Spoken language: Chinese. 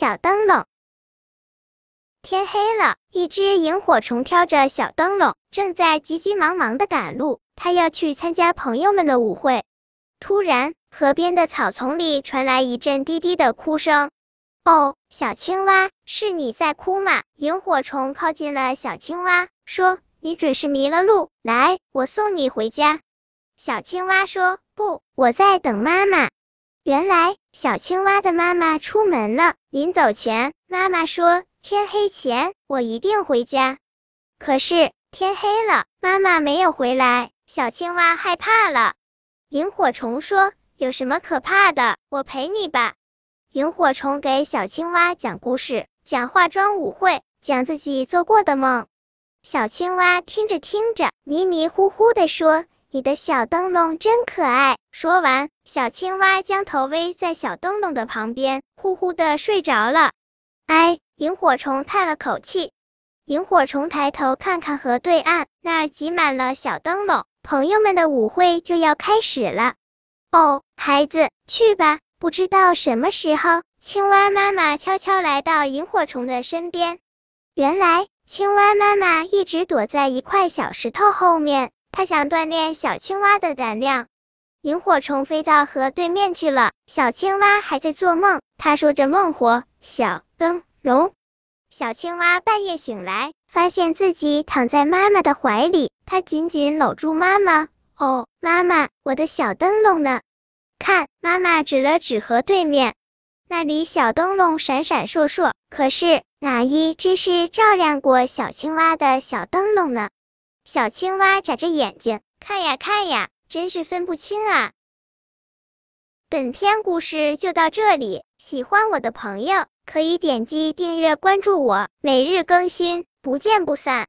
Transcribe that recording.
小灯笼。天黑了，一只萤火虫挑着小灯笼，正在急急忙忙的赶路。它要去参加朋友们的舞会。突然，河边的草丛里传来一阵低低的哭声。哦，小青蛙，是你在哭吗？萤火虫靠近了小青蛙，说：“你准是迷了路，来，我送你回家。”小青蛙说：“不，我在等妈妈。”原来，小青蛙的妈妈出门了。临走前，妈妈说：“天黑前，我一定回家。”可是天黑了，妈妈没有回来，小青蛙害怕了。萤火虫说：“有什么可怕的？我陪你吧。”萤火虫给小青蛙讲故事，讲化妆舞会，讲自己做过的梦。小青蛙听着听着，迷迷糊糊的说。你的小灯笼真可爱。说完，小青蛙将头偎在小灯笼的旁边，呼呼的睡着了。哎，萤火虫叹了口气。萤火虫抬头看看河对岸，那儿挤满了小灯笼，朋友们的舞会就要开始了。哦，孩子，去吧。不知道什么时候，青蛙妈妈悄悄来到萤火虫的身边。原来，青蛙妈妈一直躲在一块小石头后面。他想锻炼小青蛙的胆量。萤火虫飞到河对面去了，小青蛙还在做梦。他说着梦话：“小灯笼。”小青蛙半夜醒来，发现自己躺在妈妈的怀里，它紧紧搂住妈妈。哦，妈妈，我的小灯笼呢？看，妈妈指了指河对面，那里小灯笼闪闪烁烁。可是哪一只是照亮过小青蛙的小灯笼呢？小青蛙眨着眼睛，看呀看呀，真是分不清啊。本篇故事就到这里，喜欢我的朋友可以点击订阅关注我，每日更新，不见不散。